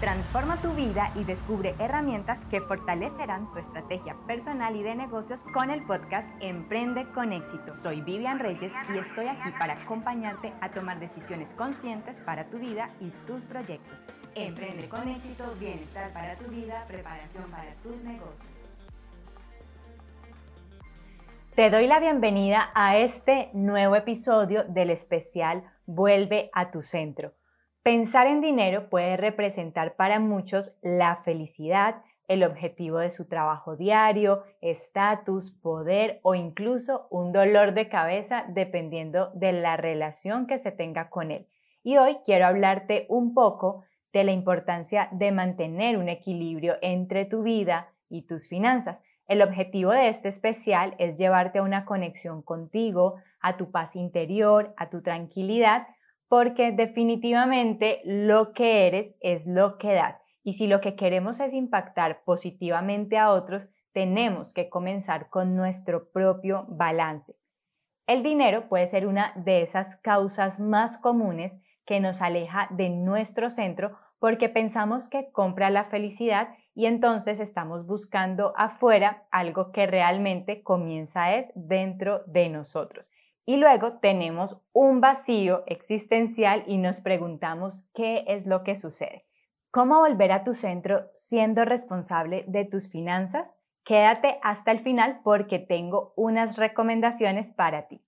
Transforma tu vida y descubre herramientas que fortalecerán tu estrategia personal y de negocios con el podcast Emprende con éxito. Soy Vivian Reyes y estoy aquí para acompañarte a tomar decisiones conscientes para tu vida y tus proyectos. Emprende con éxito, bienestar para tu vida, preparación para tus negocios. Te doy la bienvenida a este nuevo episodio del especial Vuelve a tu centro Pensar en dinero puede representar para muchos la felicidad, el objetivo de su trabajo diario, estatus, poder o incluso un dolor de cabeza dependiendo de la relación que se tenga con él. Y hoy quiero hablarte un poco de la importancia de mantener un equilibrio entre tu vida y tus finanzas. El objetivo de este especial es llevarte a una conexión contigo, a tu paz interior, a tu tranquilidad, porque definitivamente lo que eres es lo que das. Y si lo que queremos es impactar positivamente a otros, tenemos que comenzar con nuestro propio balance. El dinero puede ser una de esas causas más comunes que nos aleja de nuestro centro porque pensamos que compra la felicidad y entonces estamos buscando afuera algo que realmente comienza es dentro de nosotros. Y luego tenemos un vacío existencial y nos preguntamos qué es lo que sucede. ¿Cómo volver a tu centro siendo responsable de tus finanzas? Quédate hasta el final porque tengo unas recomendaciones para ti.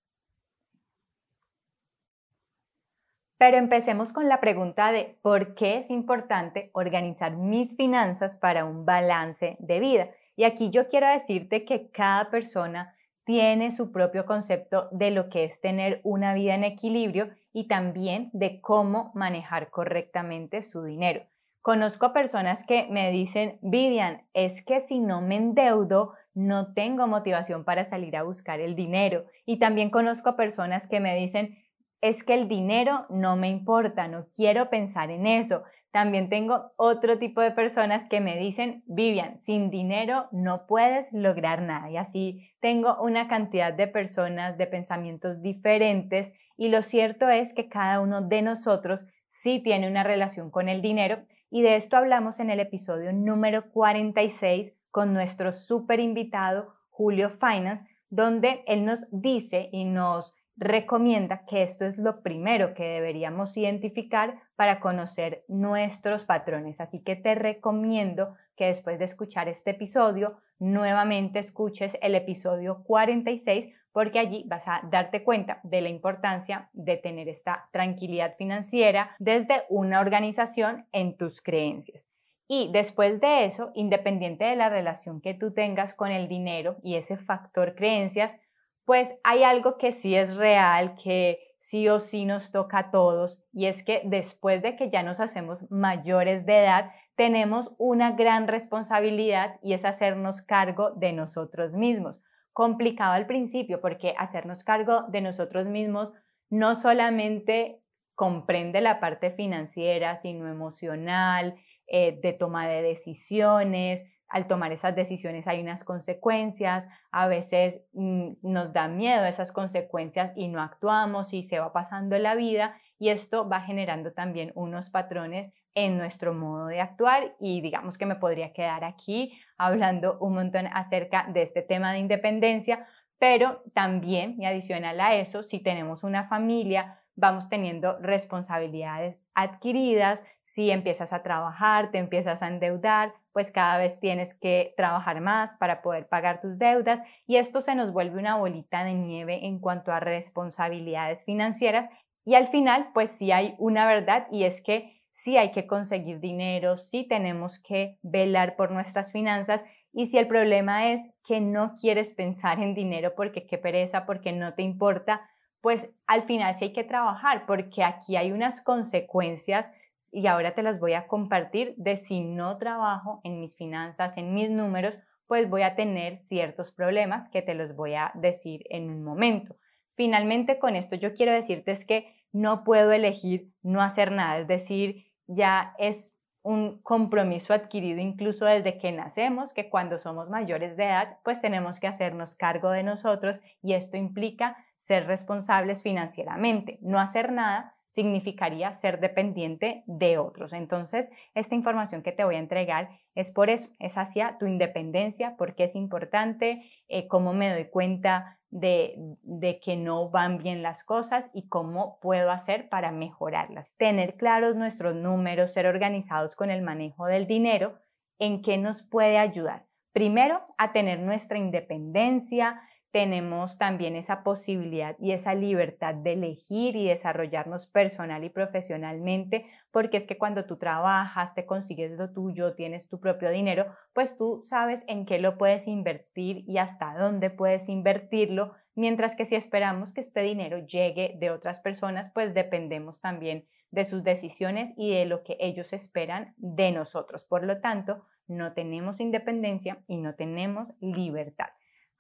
Pero empecemos con la pregunta de por qué es importante organizar mis finanzas para un balance de vida. Y aquí yo quiero decirte que cada persona tiene su propio concepto de lo que es tener una vida en equilibrio y también de cómo manejar correctamente su dinero. Conozco personas que me dicen, Vivian, es que si no me endeudo, no tengo motivación para salir a buscar el dinero. Y también conozco personas que me dicen, es que el dinero no me importa, no quiero pensar en eso. También tengo otro tipo de personas que me dicen, Vivian, sin dinero no puedes lograr nada. Y así tengo una cantidad de personas de pensamientos diferentes y lo cierto es que cada uno de nosotros sí tiene una relación con el dinero y de esto hablamos en el episodio número 46 con nuestro súper invitado Julio Finance, donde él nos dice y nos recomienda que esto es lo primero que deberíamos identificar para conocer nuestros patrones. Así que te recomiendo que después de escuchar este episodio, nuevamente escuches el episodio 46 porque allí vas a darte cuenta de la importancia de tener esta tranquilidad financiera desde una organización en tus creencias. Y después de eso, independiente de la relación que tú tengas con el dinero y ese factor creencias, pues hay algo que sí es real, que sí o sí nos toca a todos, y es que después de que ya nos hacemos mayores de edad, tenemos una gran responsabilidad y es hacernos cargo de nosotros mismos. Complicado al principio porque hacernos cargo de nosotros mismos no solamente comprende la parte financiera, sino emocional, eh, de toma de decisiones, al tomar esas decisiones hay unas consecuencias, a veces mm, nos da miedo esas consecuencias y no actuamos y se va pasando la vida y esto va generando también unos patrones en nuestro modo de actuar y digamos que me podría quedar aquí hablando un montón acerca de este tema de independencia, pero también y adicional a eso, si tenemos una familia, vamos teniendo responsabilidades adquiridas, si empiezas a trabajar, te empiezas a endeudar, pues cada vez tienes que trabajar más para poder pagar tus deudas y esto se nos vuelve una bolita de nieve en cuanto a responsabilidades financieras y al final pues sí hay una verdad y es que sí hay que conseguir dinero, sí tenemos que velar por nuestras finanzas y si el problema es que no quieres pensar en dinero porque qué pereza, porque no te importa, pues al final sí hay que trabajar porque aquí hay unas consecuencias y ahora te las voy a compartir de si no trabajo en mis finanzas, en mis números, pues voy a tener ciertos problemas que te los voy a decir en un momento. Finalmente con esto yo quiero decirte es que no puedo elegir no hacer nada, es decir, ya es un compromiso adquirido incluso desde que nacemos, que cuando somos mayores de edad, pues tenemos que hacernos cargo de nosotros y esto implica ser responsables financieramente. No hacer nada significaría ser dependiente de otros. Entonces, esta información que te voy a entregar es por eso, es hacia tu independencia, porque es importante, eh, cómo me doy cuenta de, de, que no van bien las cosas y cómo puedo hacer para mejorarlas. Tener claros nuestros números, ser organizados con el manejo del dinero, ¿en qué nos puede ayudar? Primero, a tener nuestra independencia, tenemos también esa posibilidad y esa libertad de elegir y desarrollarnos personal y profesionalmente, porque es que cuando tú trabajas, te consigues lo tuyo, tienes tu propio dinero, pues tú sabes en qué lo puedes invertir y hasta dónde puedes invertirlo, mientras que si esperamos que este dinero llegue de otras personas, pues dependemos también de sus decisiones y de lo que ellos esperan de nosotros. Por lo tanto, no tenemos independencia y no tenemos libertad.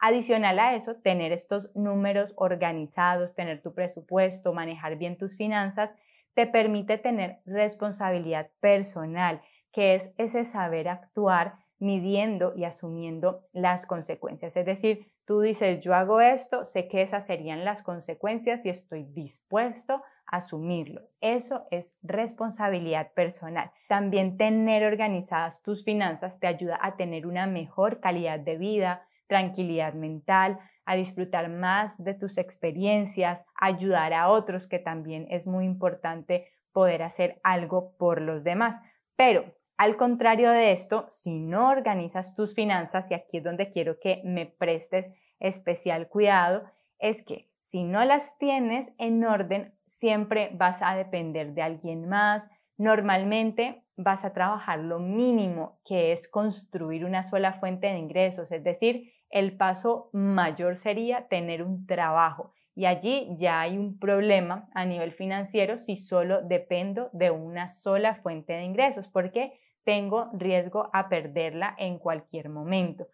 Adicional a eso, tener estos números organizados, tener tu presupuesto, manejar bien tus finanzas, te permite tener responsabilidad personal, que es ese saber actuar midiendo y asumiendo las consecuencias. Es decir, tú dices, yo hago esto, sé que esas serían las consecuencias y estoy dispuesto a asumirlo. Eso es responsabilidad personal. También tener organizadas tus finanzas te ayuda a tener una mejor calidad de vida, tranquilidad mental, a disfrutar más de tus experiencias, ayudar a otros, que también es muy importante poder hacer algo por los demás. Pero al contrario de esto, si no organizas tus finanzas, y aquí es donde quiero que me prestes especial cuidado, es que si no las tienes en orden, siempre vas a depender de alguien más. Normalmente vas a trabajar lo mínimo, que es construir una sola fuente de ingresos, es decir, el paso mayor sería tener un trabajo. Y allí ya hay un problema a nivel financiero si solo dependo de una sola fuente de ingresos, porque tengo riesgo a perderla en cualquier momento.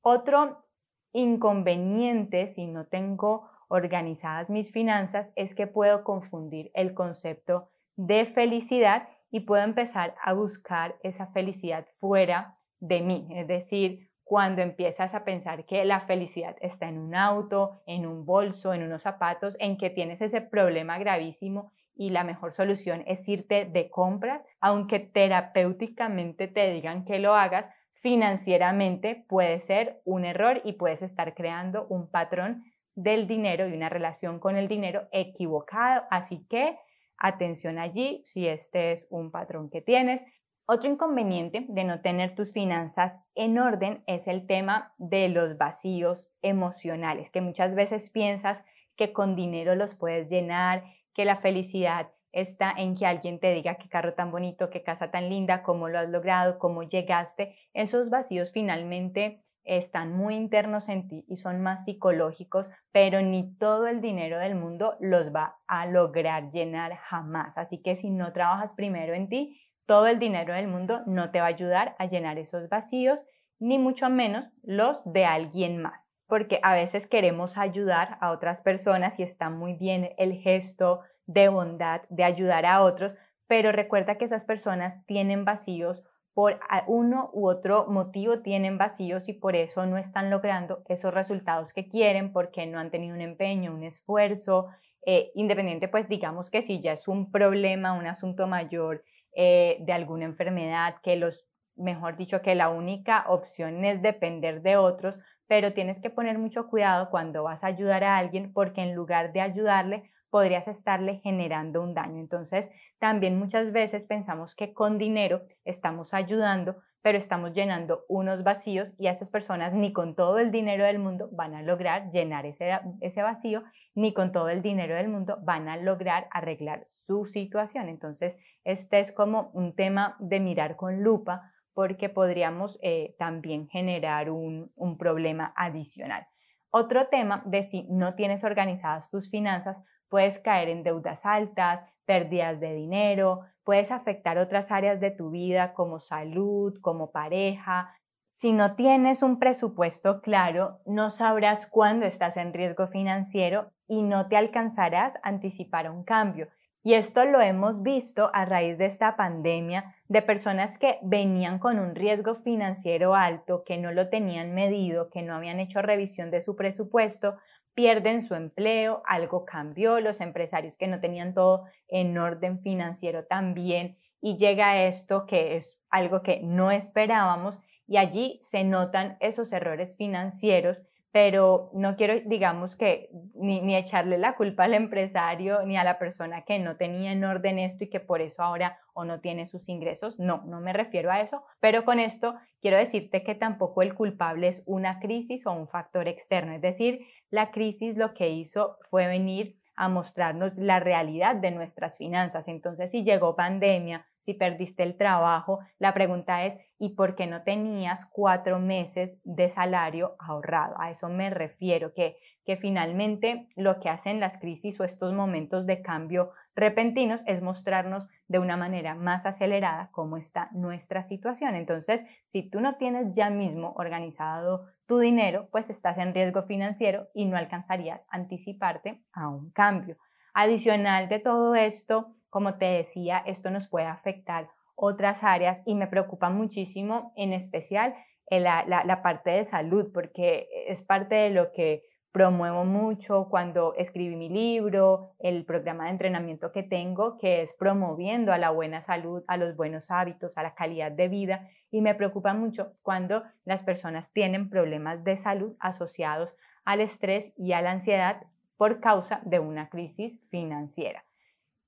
Otro inconveniente si no tengo organizadas mis finanzas es que puedo confundir el concepto de felicidad y puedo empezar a buscar esa felicidad fuera de mí, es decir, cuando empiezas a pensar que la felicidad está en un auto, en un bolso, en unos zapatos, en que tienes ese problema gravísimo y la mejor solución es irte de compras, aunque terapéuticamente te digan que lo hagas, financieramente puede ser un error y puedes estar creando un patrón del dinero y una relación con el dinero equivocado. Así que atención allí si este es un patrón que tienes. Otro inconveniente de no tener tus finanzas en orden es el tema de los vacíos emocionales, que muchas veces piensas que con dinero los puedes llenar, que la felicidad está en que alguien te diga qué carro tan bonito, qué casa tan linda, cómo lo has logrado, cómo llegaste. Esos vacíos finalmente están muy internos en ti y son más psicológicos, pero ni todo el dinero del mundo los va a lograr llenar jamás. Así que si no trabajas primero en ti, todo el dinero del mundo no te va a ayudar a llenar esos vacíos, ni mucho menos los de alguien más, porque a veces queremos ayudar a otras personas y está muy bien el gesto de bondad de ayudar a otros, pero recuerda que esas personas tienen vacíos por uno u otro motivo tienen vacíos y por eso no están logrando esos resultados que quieren porque no han tenido un empeño, un esfuerzo, eh, independiente pues digamos que si ya es un problema, un asunto mayor eh, de alguna enfermedad, que los, mejor dicho, que la única opción es depender de otros, pero tienes que poner mucho cuidado cuando vas a ayudar a alguien porque en lugar de ayudarle, podrías estarle generando un daño. Entonces, también muchas veces pensamos que con dinero estamos ayudando, pero estamos llenando unos vacíos y a esas personas ni con todo el dinero del mundo van a lograr llenar ese, ese vacío, ni con todo el dinero del mundo van a lograr arreglar su situación. Entonces, este es como un tema de mirar con lupa porque podríamos eh, también generar un, un problema adicional. Otro tema de si no tienes organizadas tus finanzas, puedes caer en deudas altas, pérdidas de dinero, puedes afectar otras áreas de tu vida como salud, como pareja. Si no tienes un presupuesto claro, no sabrás cuándo estás en riesgo financiero y no te alcanzarás a anticipar un cambio. Y esto lo hemos visto a raíz de esta pandemia de personas que venían con un riesgo financiero alto, que no lo tenían medido, que no habían hecho revisión de su presupuesto, pierden su empleo, algo cambió, los empresarios que no tenían todo en orden financiero también, y llega esto que es algo que no esperábamos, y allí se notan esos errores financieros pero no quiero, digamos que, ni, ni, echarle la culpa al empresario ni a la persona que no tenía en orden esto y que por eso ahora o no tiene sus ingresos. No, no me refiero a eso, pero con esto quiero decirte que tampoco el culpable es una crisis o un factor externo. Es decir, la crisis lo que hizo fue venir a mostrarnos la realidad de nuestras finanzas. Entonces, si llegó pandemia, si perdiste el trabajo, la pregunta es, ¿y por qué no tenías cuatro meses de salario ahorrado? A eso me refiero, que, que finalmente lo que hacen las crisis o estos momentos de cambio repentinos es mostrarnos de una manera más acelerada cómo está nuestra situación. Entonces, si tú no tienes ya mismo organizado tu dinero, pues estás en riesgo financiero y no alcanzarías anticiparte a un cambio. Adicional de todo esto, como te decía, esto nos puede afectar otras áreas y me preocupa muchísimo, en especial la, la parte de salud, porque es parte de lo que promuevo mucho cuando escribí mi libro, el programa de entrenamiento que tengo, que es promoviendo a la buena salud, a los buenos hábitos, a la calidad de vida. Y me preocupa mucho cuando las personas tienen problemas de salud asociados al estrés y a la ansiedad por causa de una crisis financiera.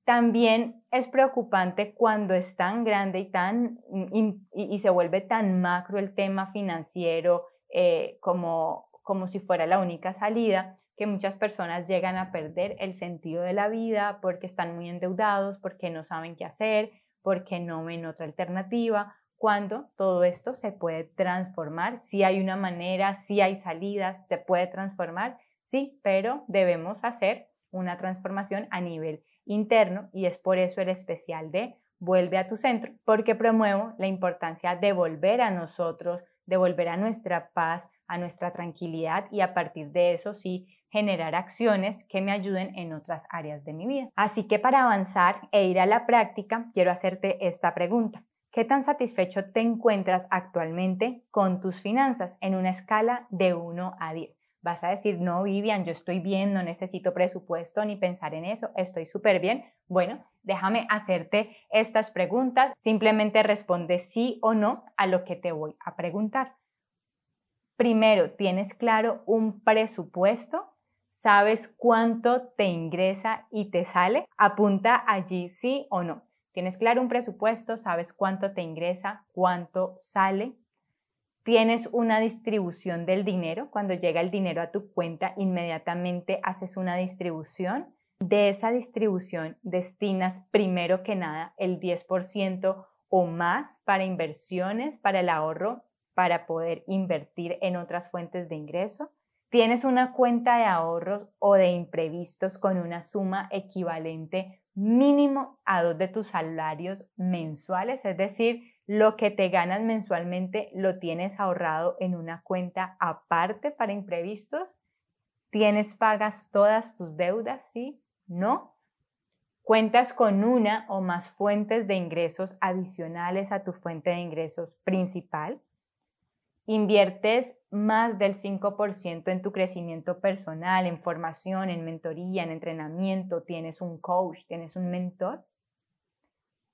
También es preocupante cuando es tan grande y, tan, y, se vuelve tan macro el tema financiero eh, como, como si fuera la única salida, que muchas personas llegan a perder el sentido de la vida porque están muy endeudados, porque no saben qué hacer, porque no ven otra alternativa, cuando todo esto se puede transformar, si hay una manera, si hay salidas, se puede transformar, sí, pero debemos hacer una transformación a nivel interno y es por eso el especial de vuelve a tu centro, porque promuevo la importancia de volver a nosotros, de volver a nuestra paz, a nuestra tranquilidad y a partir de eso sí generar acciones que me ayuden en otras áreas de mi vida. Así que para avanzar e ir a la práctica, quiero hacerte esta pregunta. ¿Qué tan satisfecho te encuentras actualmente con tus finanzas en una escala de 1 a 10? Vas a decir, no, Vivian, yo estoy bien, no necesito presupuesto ni pensar en eso, estoy súper bien. Bueno, déjame hacerte estas preguntas. Simplemente responde sí o no a lo que te voy a preguntar. Primero, ¿tienes claro un presupuesto? ¿Sabes cuánto te ingresa y te sale? Apunta allí sí o no. ¿Tienes claro un presupuesto? ¿Sabes cuánto te ingresa? ¿Cuánto sale? Tienes una distribución del dinero. Cuando llega el dinero a tu cuenta, inmediatamente haces una distribución. De esa distribución destinas primero que nada el 10% o más para inversiones, para el ahorro, para poder invertir en otras fuentes de ingreso. Tienes una cuenta de ahorros o de imprevistos con una suma equivalente mínimo a dos de tus salarios mensuales, es decir, lo que te ganas mensualmente lo tienes ahorrado en una cuenta aparte para imprevistos. ¿Tienes pagas todas tus deudas? ¿Sí? ¿No? ¿Cuentas con una o más fuentes de ingresos adicionales a tu fuente de ingresos principal? ¿Inviertes más del 5% en tu crecimiento personal, en formación, en mentoría, en entrenamiento? ¿Tienes un coach? ¿Tienes un mentor?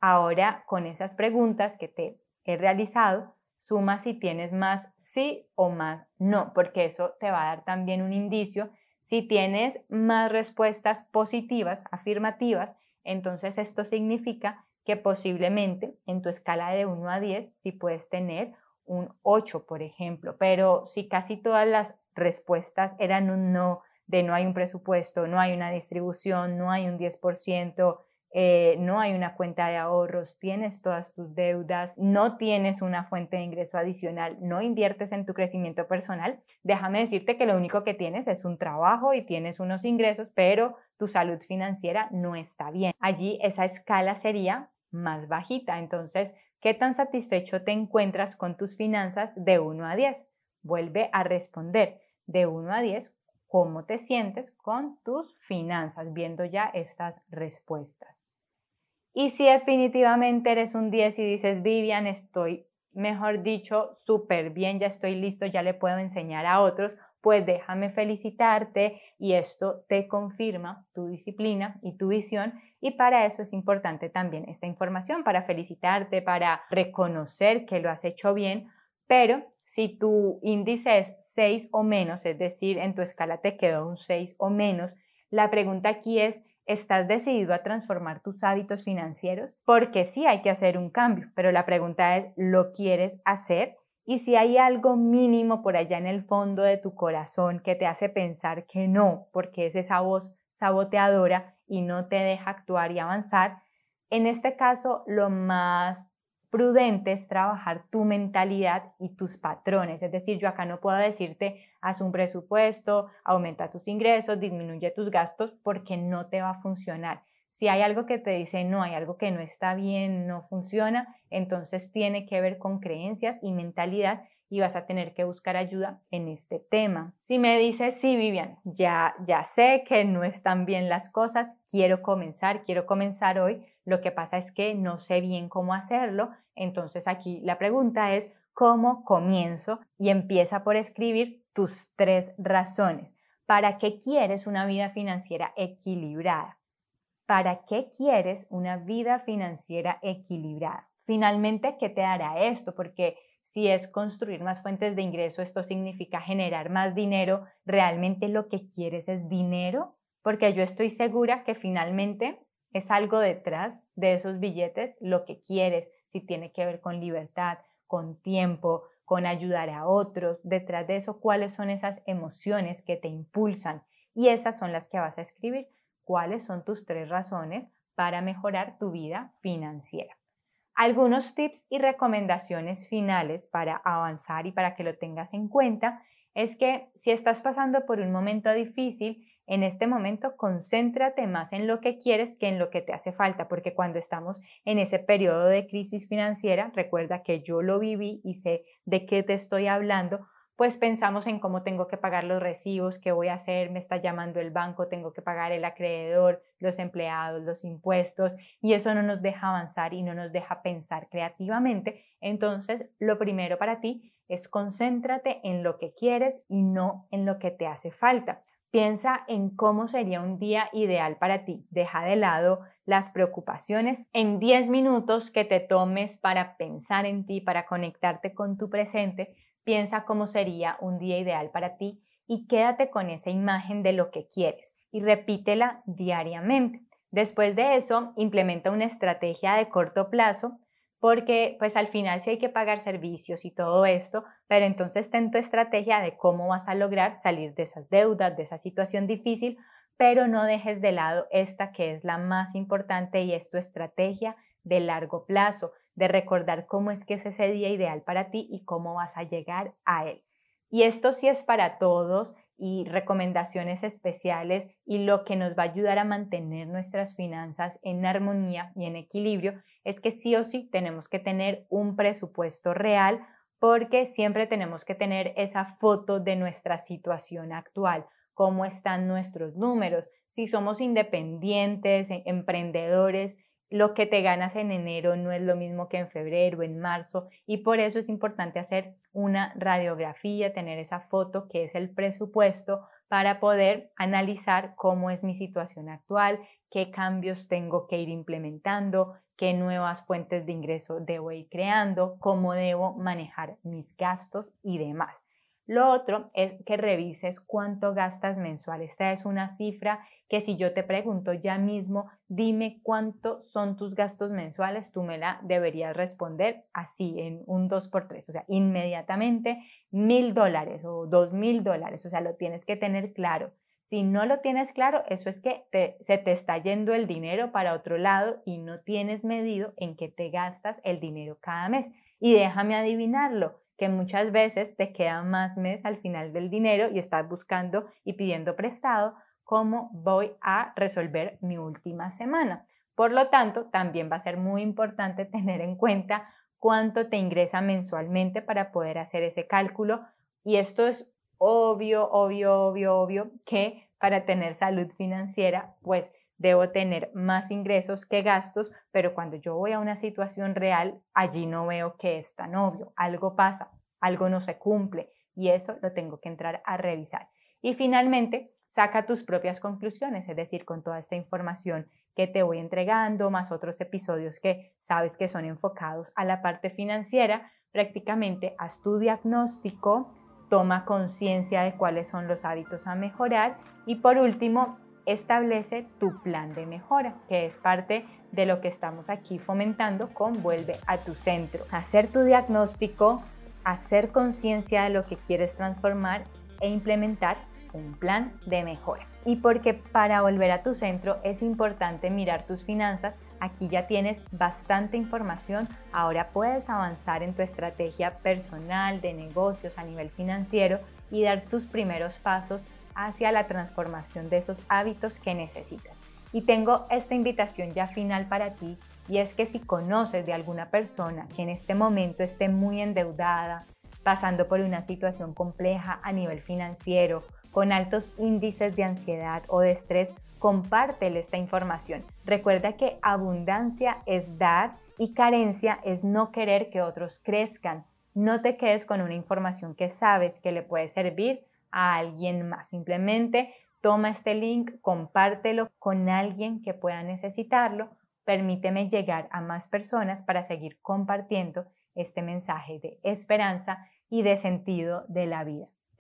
Ahora, con esas preguntas que te he realizado, suma si tienes más sí o más no, porque eso te va a dar también un indicio. Si tienes más respuestas positivas, afirmativas, entonces esto significa que posiblemente en tu escala de 1 a 10 sí puedes tener un 8, por ejemplo, pero si casi todas las respuestas eran un no, de no hay un presupuesto, no hay una distribución, no hay un 10%, eh, no hay una cuenta de ahorros, tienes todas tus deudas, no tienes una fuente de ingreso adicional, no inviertes en tu crecimiento personal, déjame decirte que lo único que tienes es un trabajo y tienes unos ingresos, pero tu salud financiera no está bien. Allí esa escala sería más bajita. Entonces, ¿qué tan satisfecho te encuentras con tus finanzas de 1 a 10? Vuelve a responder de 1 a 10 cómo te sientes con tus finanzas, viendo ya estas respuestas. Y si definitivamente eres un 10 y dices, Vivian, estoy, mejor dicho, súper bien, ya estoy listo, ya le puedo enseñar a otros, pues déjame felicitarte y esto te confirma tu disciplina y tu visión. Y para eso es importante también esta información, para felicitarte, para reconocer que lo has hecho bien, pero si tu índice es 6 o menos, es decir, en tu escala te quedó un 6 o menos, la pregunta aquí es, ¿estás decidido a transformar tus hábitos financieros? Porque sí hay que hacer un cambio, pero la pregunta es, ¿lo quieres hacer? Y si hay algo mínimo por allá en el fondo de tu corazón que te hace pensar que no, porque es esa voz saboteadora y no te deja actuar y avanzar, en este caso lo más prudente es trabajar tu mentalidad y tus patrones. Es decir, yo acá no puedo decirte, haz un presupuesto, aumenta tus ingresos, disminuye tus gastos, porque no te va a funcionar. Si hay algo que te dice no, hay algo que no está bien, no funciona, entonces tiene que ver con creencias y mentalidad y vas a tener que buscar ayuda en este tema. Si me dices, sí, Vivian, ya, ya sé que no están bien las cosas, quiero comenzar, quiero comenzar hoy, lo que pasa es que no sé bien cómo hacerlo, entonces aquí la pregunta es, ¿cómo comienzo? Y empieza por escribir tus tres razones. ¿Para qué quieres una vida financiera equilibrada? ¿Para qué quieres una vida financiera equilibrada? Finalmente, ¿qué te hará esto? Porque si es construir más fuentes de ingreso, esto significa generar más dinero, ¿realmente lo que quieres es dinero? Porque yo estoy segura que finalmente es algo detrás de esos billetes lo que quieres, si tiene que ver con libertad, con tiempo, con ayudar a otros, detrás de eso, cuáles son esas emociones que te impulsan y esas son las que vas a escribir cuáles son tus tres razones para mejorar tu vida financiera. Algunos tips y recomendaciones finales para avanzar y para que lo tengas en cuenta es que si estás pasando por un momento difícil, en este momento concéntrate más en lo que quieres que en lo que te hace falta, porque cuando estamos en ese periodo de crisis financiera, recuerda que yo lo viví y sé de qué te estoy hablando, pues pensamos en cómo tengo que pagar los recibos, qué voy a hacer, me está llamando el banco, tengo que pagar el acreedor, los empleados, los impuestos, y eso no nos deja avanzar y no nos deja pensar creativamente. Entonces, lo primero para ti es concéntrate en lo que quieres y no en lo que te hace falta. Piensa en cómo sería un día ideal para ti. Deja de lado las preocupaciones. En 10 minutos que te tomes para pensar en ti, para conectarte con tu presente, Piensa cómo sería un día ideal para ti y quédate con esa imagen de lo que quieres y repítela diariamente. Después de eso, implementa una estrategia de corto plazo porque pues al final sí hay que pagar servicios y todo esto, pero entonces ten tu estrategia de cómo vas a lograr salir de esas deudas, de esa situación difícil, pero no dejes de lado esta que es la más importante y es tu estrategia de largo plazo de recordar cómo es que es ese día ideal para ti y cómo vas a llegar a él. Y esto sí es para todos y recomendaciones especiales y lo que nos va a ayudar a mantener nuestras finanzas en armonía y en equilibrio es que sí o sí tenemos que tener un presupuesto real porque siempre tenemos que tener esa foto de nuestra situación actual, cómo están nuestros números, si somos independientes, emprendedores, lo que te ganas en enero no es lo mismo que en febrero, en marzo, y por eso es importante hacer una radiografía, tener esa foto que es el presupuesto para poder analizar cómo es mi situación actual, qué cambios tengo que ir implementando, qué nuevas fuentes de ingreso debo ir creando, cómo debo manejar mis gastos y demás. Lo otro es que revises cuánto gastas mensual. Esta es una cifra que si yo te pregunto ya mismo, dime cuánto son tus gastos mensuales, tú me la deberías responder así en un 2 por 3 o sea, inmediatamente mil dólares o dos mil dólares, o sea, lo tienes que tener claro. Si no lo tienes claro, eso es que se te está yendo el dinero para otro lado y no tienes medido en qué te gastas el dinero cada mes. Y déjame adivinarlo, que muchas veces te queda más mes al final del dinero y estás buscando y pidiendo prestado cómo voy a resolver mi última semana. Por lo tanto, también va a ser muy importante tener en cuenta cuánto te ingresa mensualmente para poder hacer ese cálculo. Y esto es obvio, obvio, obvio, obvio que para tener salud financiera, pues debo tener más ingresos que gastos, pero cuando yo voy a una situación real, allí no veo que es tan obvio. Algo pasa, algo no se cumple, y eso lo tengo que entrar a revisar. Y finalmente, saca tus propias conclusiones, es decir, con toda esta información que te voy entregando, más otros episodios que sabes que son enfocados a la parte financiera, prácticamente haz tu diagnóstico, toma conciencia de cuáles son los hábitos a mejorar y por último, establece tu plan de mejora, que es parte de lo que estamos aquí fomentando con Vuelve a tu centro. Hacer tu diagnóstico, hacer conciencia de lo que quieres transformar e implementar un plan de mejora. Y porque para volver a tu centro es importante mirar tus finanzas, aquí ya tienes bastante información, ahora puedes avanzar en tu estrategia personal de negocios a nivel financiero y dar tus primeros pasos hacia la transformación de esos hábitos que necesitas. Y tengo esta invitación ya final para ti y es que si conoces de alguna persona que en este momento esté muy endeudada, pasando por una situación compleja a nivel financiero, con altos índices de ansiedad o de estrés, compártele esta información. Recuerda que abundancia es dar y carencia es no querer que otros crezcan. No te quedes con una información que sabes que le puede servir a alguien más. Simplemente toma este link, compártelo con alguien que pueda necesitarlo. Permíteme llegar a más personas para seguir compartiendo este mensaje de esperanza y de sentido de la vida.